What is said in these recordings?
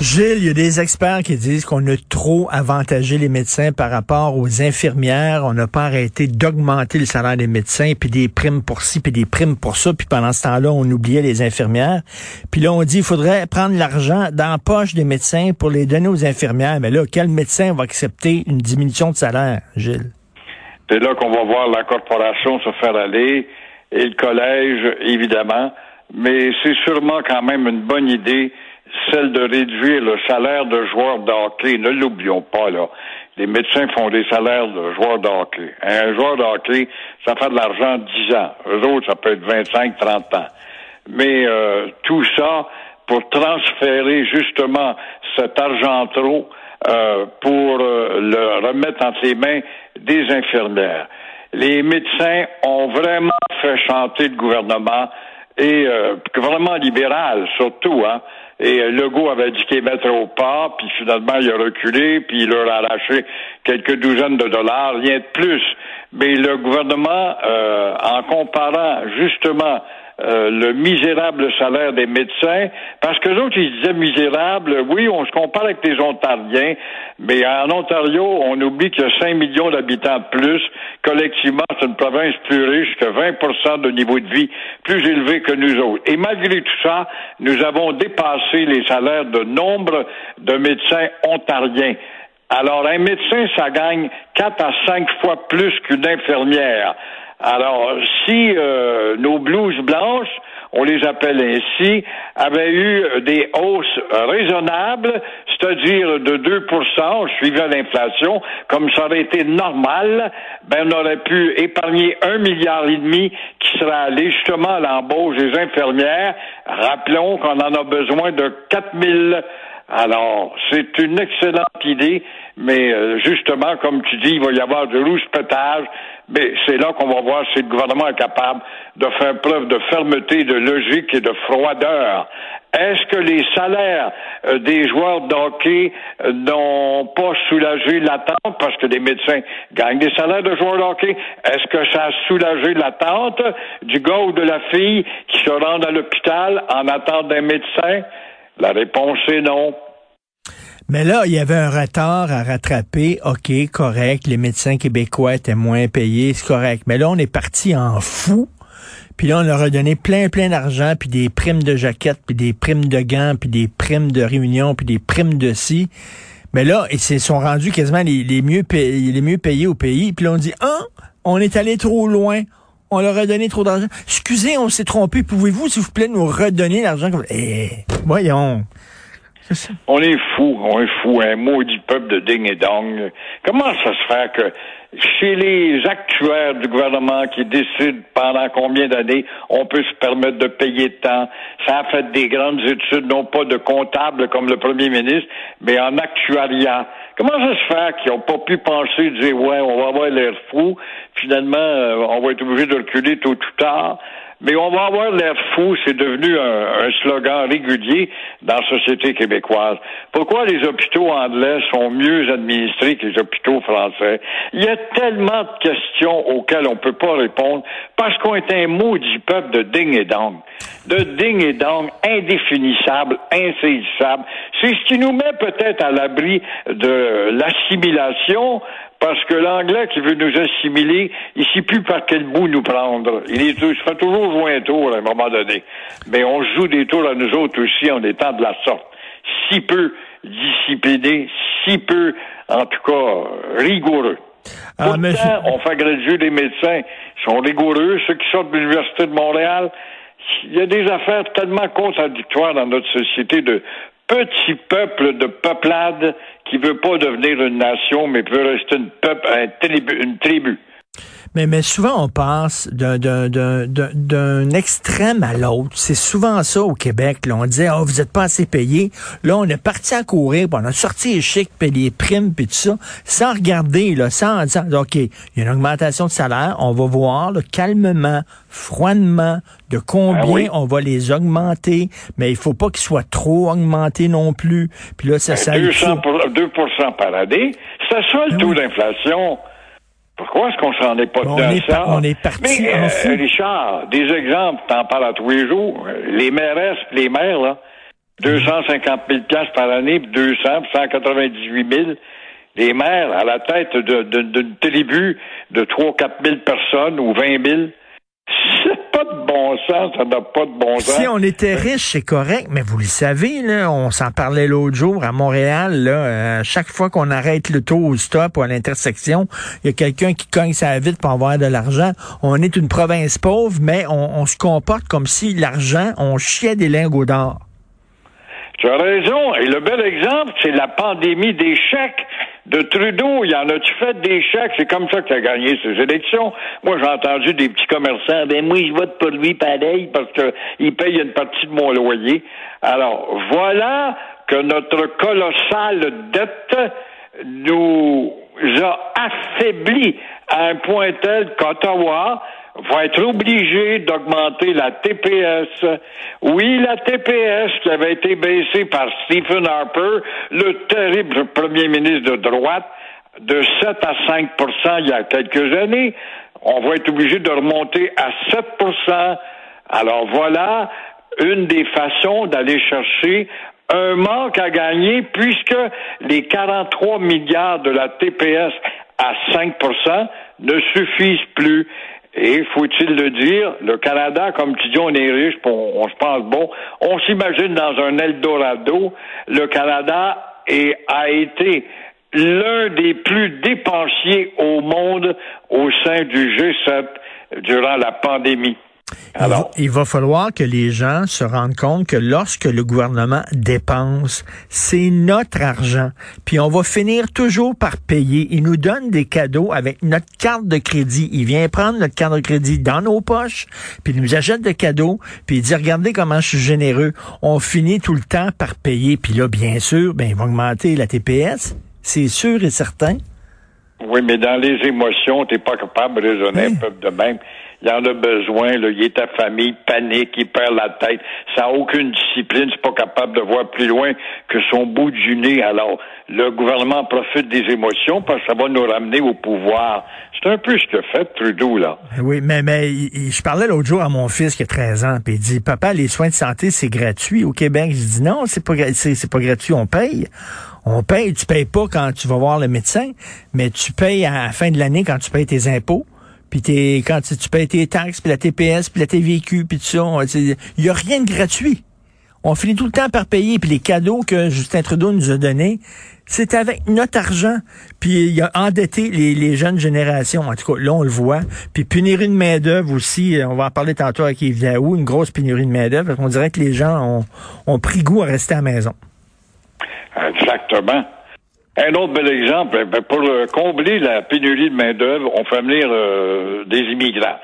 Gilles, il y a des experts qui disent qu'on a trop avantagé les médecins par rapport aux infirmières. On n'a pas arrêté d'augmenter le salaire des médecins, puis des primes pour ci, puis des primes pour ça. Puis pendant ce temps-là, on oubliait les infirmières. Puis là, on dit qu'il faudrait prendre l'argent dans la poche des médecins pour les donner aux infirmières. Mais là, quel médecin va accepter une diminution de salaire, Gilles? C'est là qu'on va voir la corporation se faire aller et le collège, évidemment. Mais c'est sûrement quand même une bonne idée celle de réduire le salaire de joueurs de hockey. Ne l'oublions pas, là. Les médecins font des salaires de joueurs de hockey. Un joueur de hockey, ça fait de l'argent 10 ans. Eux autres, ça peut être 25, 30 ans. Mais euh, tout ça pour transférer justement cet argent trop euh, pour euh, le remettre entre les mains des infirmières. Les médecins ont vraiment fait chanter le gouvernement et euh, gouvernement libéral surtout, hein. Et euh, Legault avait dit qu'il mettre au pas, puis finalement il a reculé, puis il leur a lâché quelques douzaines de dollars, rien de plus. Mais le gouvernement, euh, en comparant justement euh, le misérable salaire des médecins, parce que autres, ils disaient misérable, oui, on se compare avec les Ontariens, mais en Ontario, on oublie qu'il y a 5 millions d'habitants de plus. Collectivement, c'est une province plus riche que 20% de niveau de vie plus élevé que nous autres. Et malgré tout ça, nous avons dépassé les salaires de nombre de médecins ontariens. Alors, un médecin, ça gagne quatre à cinq fois plus qu'une infirmière. Alors, si euh, nos blouses blanches, on les appelle ainsi, avaient eu des hausses raisonnables, c'est-à-dire de 2% suivant l'inflation, comme ça aurait été normal, ben on aurait pu épargner un milliard et demi qui serait allé justement à l'embauche des infirmières. Rappelons qu'on en a besoin de 4000 alors, c'est une excellente idée, mais euh, justement, comme tu dis, il va y avoir du rouge-pétage, mais c'est là qu'on va voir si le gouvernement est capable de faire preuve de fermeté, de logique et de froideur. Est-ce que les salaires euh, des joueurs d'hockey euh, n'ont pas soulagé l'attente parce que les médecins gagnent des salaires de joueurs d'hockey? Est-ce que ça a soulagé l'attente du gars ou de la fille qui se rend à l'hôpital en attente d'un médecin? La réponse est non. Mais là, il y avait un retard à rattraper. OK, correct. Les médecins québécois étaient moins payés, c'est correct. Mais là, on est parti en fou. Puis là, on leur a donné plein, plein d'argent, puis des primes de jaquettes, puis des primes de gants, puis des primes de réunion, puis des primes de ci. Mais là, ils se sont rendus quasiment les, mieux payés, au pays. Puis là, on dit, ah, on est allé trop loin on leur a donné trop d'argent. Excusez, on s'est trompé. Pouvez-vous, s'il vous plaît, nous redonner l'argent? Eh, voyons. On est fou, on est fou, un maudit peuple de ding et dong. Comment ça se fait que chez les actuaires du gouvernement qui décident pendant combien d'années on peut se permettre de payer tant, ça a fait des grandes études, non pas de comptables comme le premier ministre, mais en actuariat. Comment ça se fait qu'ils n'ont pas pu penser, dire, ouais, on va avoir l'air fou, finalement, euh, on va être obligé de reculer tôt ou tard? Mais on va avoir l'air fou, c'est devenu un, slogan régulier dans la société québécoise. Pourquoi les hôpitaux anglais sont mieux administrés que les hôpitaux français? Il y a tellement de questions auxquelles on ne peut pas répondre parce qu'on est un maudit peuple de ding et dong. De ding et dong indéfinissable, insaisissable. C'est ce qui nous met peut-être à l'abri de l'assimilation parce que l'anglais qui veut nous assimiler, il sait plus par quel bout nous prendre. Il, est, il se fait toujours jouer un tour à un moment donné. Mais on joue des tours à nous autres aussi en étant de la sorte. Si peu disciplinés, si peu, en tout cas, rigoureux. Ah, Pourtant, on fait graduer des médecins. Ils sont rigoureux, ceux qui sortent de l'Université de Montréal. Il y a des affaires tellement contradictoires dans notre société de petit peuple de peuplade qui veut pas devenir une nation, mais peut rester une, peuple, une tribu. Mais, mais souvent, on passe d'un- d'un- d'un d'un- d'un extrême à l'autre. C'est souvent ça au Québec. Là. On disait, oh, vous êtes pas assez payé. Là, on est parti à courir, puis on a sorti les chics, puis les primes, puis tout ça, sans regarder, là, sans dire, OK, il y a une augmentation de salaire, on va voir là, calmement, froidement, de combien Ah oui. on va les augmenter, mais il faut pas qu'ils soient trop augmentés non plus. Puis là, ça, ça 200 pour- 2% par année. C'est ça le Ah taux oui. d'inflation. Pourquoi est-ce qu'on s'en est pas On est ça? on est parti Mais, en euh. Richard, des exemples, t'en parles à tous les jours. Les mairesses, les maires, là, 250 000 piastres par année, puis 200, puis 198 000. Les maires, à la tête de- de- d'une tribu de 3 4 000 personnes ou 20 000. C'est pas de bon sens, ça n'a pas de bon sens. Si on était riche, c'est correct, mais vous le savez, là, on s'en parlait l'autre jour à Montréal, là, euh, chaque fois qu'on arrête le taux au stop ou à l'intersection, il y a quelqu'un qui cogne sa vite pour avoir de l'argent. On est une province pauvre, mais on, on se comporte comme si l'argent, on chiait des lingots d'or. Tu as raison. Et le bel exemple, c'est la pandémie des chèques de Trudeau. Il y en a-tu fait des chèques? C'est comme ça qu'il a gagné ses élections. Moi, j'ai entendu des petits commerçants. Ben, moi, je vote pour lui pareil parce qu'il paye une partie de mon loyer. Alors, voilà que notre colossale dette nous a affaiblis à un point tel qu'Ottawa va être obligé d'augmenter la TPS. Oui, la TPS qui avait été baissée par Stephen Harper, le terrible premier ministre de droite, de 7 à 5% il y a quelques années. On va être obligé de remonter à 7% Alors voilà une des façons d'aller chercher un manque à gagner puisque les 43 milliards de la TPS à 5% ne suffisent plus. Et faut-il le dire, le Canada, comme tu dis, on est riche, on, se pense bon. On s'imagine dans un Eldorado. Le Canada a été l'un des plus dépensiers au monde au sein du G7 durant la pandémie. Il va, il va falloir que les gens se rendent compte que lorsque le gouvernement dépense, c'est notre argent. Puis on va finir toujours par payer. Il nous donne des cadeaux avec notre carte de crédit. Il vient prendre notre carte de crédit dans nos poches, puis il nous achète des cadeaux, puis il dit regardez comment je suis généreux. On finit tout le temps par payer. Puis là, bien sûr, ben, il va augmenter la TPS. C'est sûr et certain. Oui, mais dans les émotions, t'es pas capable de raisonner un peuple de même. Il en a besoin, là. Il est à famille, panique, il perd la tête. Ça n'a aucune discipline, c'est pas capable de voir plus loin que son bout du nez. Alors, le gouvernement profite des émotions parce que ça va nous ramener au pouvoir. C'est un peu ce que fait Trudeau, là. Oui, mais, mais il- il- je parlais l'autre jour à mon fils qui a 13 ans, puis il dit Papa, les soins de santé, c'est gratuit au Québec. Je dis non, c'est pas c'est pas gratuit, on paye. On paye, tu payes pas quand tu vas voir le médecin, mais tu payes à la fin de l'année quand tu payes tes impôts. Puis t'es, quand tu, payes tes taxes, puis la TPS, puis la TVQ, puis tout ça, il y a rien de gratuit. On finit tout le temps par payer, puis les cadeaux que Justin Trudeau nous a donnés, c'est avec notre argent. Puis il a endetté les, les jeunes générations. En tout cas, là, on le voit. Puis pénurie de main-d'œuvre aussi, euh, on va en parler tantôt avec Yves Daou, une grosse pénurie de main-d'œuvre, parce qu'on dirait que les gens ont, ont pris goût à rester à la maison. Exactement. Un autre bel exemple, eh ben, pour euh, combler la pénurie de main-d'œuvre, on fait venir euh, des immigrants.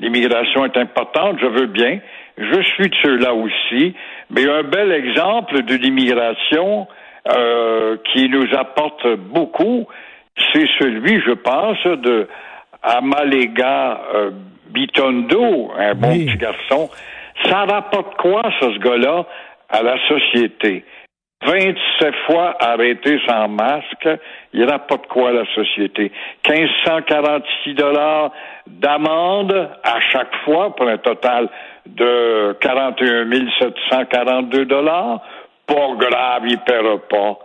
L'immigration est importante, je veux bien. Je suis de ceux-là aussi. Mais un bel exemple de l'immigration euh, qui nous apporte beaucoup, c'est celui, je pense, de Amalega euh, Bitondo, un bon Oui. petit garçon. Ça rapporte quoi, ça, ce gars-là, à la société? 27 fois arrêté sans masque, il rapporte quoi à la société? 1546 dollars d'amende à chaque fois pour un total de 41 742 dollars. Pas grave, il ne paiera pas.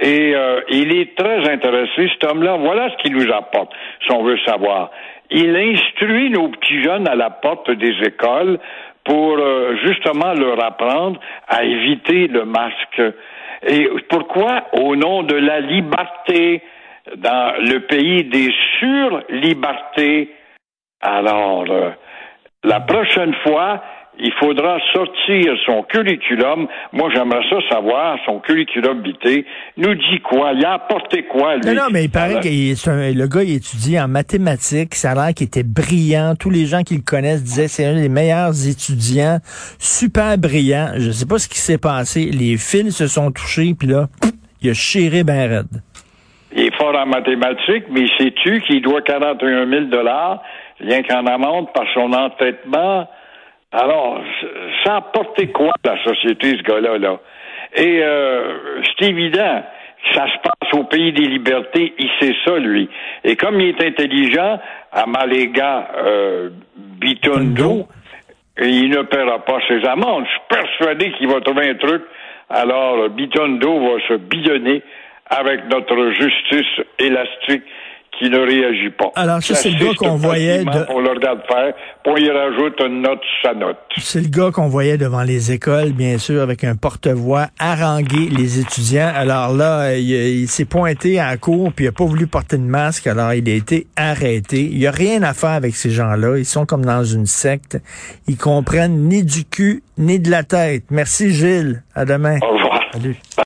Et euh, il est très intéressé, cet homme-là. Voilà ce qu'il nous apporte, si on veut savoir. Il instruit nos petits jeunes à la porte des écoles pour euh, justement leur apprendre à éviter le masque. Et pourquoi Au nom de la liberté, dans le pays des sur-libertés? Alors, euh, la prochaine fois, il faudra sortir son curriculum. Moi, j'aimerais ça savoir, son curriculum vitae, nous dit quoi? Il a apporté quoi, lui? Non, non, mais il paraît que le gars, il étudie en mathématiques. Ça a l'air qu'il était brillant. Tous les gens qui le connaissent disaient c'est un des meilleurs étudiants. Super brillant. Je sais pas ce qui s'est passé. Les fils se sont touchés, puis là, il a chéré ben raide. Il est fort en mathématiques, mais sais-tu qu'il doit 41 000 rien qu'en amende par son entêtement? Alors, ça a porté quoi la société, ce gars-là, là? Et euh, c'est évident, ça se passe au pays des libertés, il sait ça, lui. Et comme il est intelligent, à Maléga euh, Bitondo, il ne paiera pas ses amendes. Je suis persuadé qu'il va trouver un truc. Alors, Bitondo va se bidonner avec notre justice élastique qui ne réagit pas. Alors, ça, c'est le gars qu'on voyait. De... On le regarde faire, pour y rajoute une note sa note. C'est le gars qu'on voyait devant les écoles, bien sûr, avec un porte-voix, haranguer les étudiants. Alors là, il, s'est pointé à la cour, puis il n'a pas voulu porter de masque, alors il a été arrêté. Il n'y a rien à faire avec ces gens-là. Ils sont comme dans une secte. Ils comprennent ni du cul, ni de la tête. Merci, Gilles. À demain. Au revoir. Salut.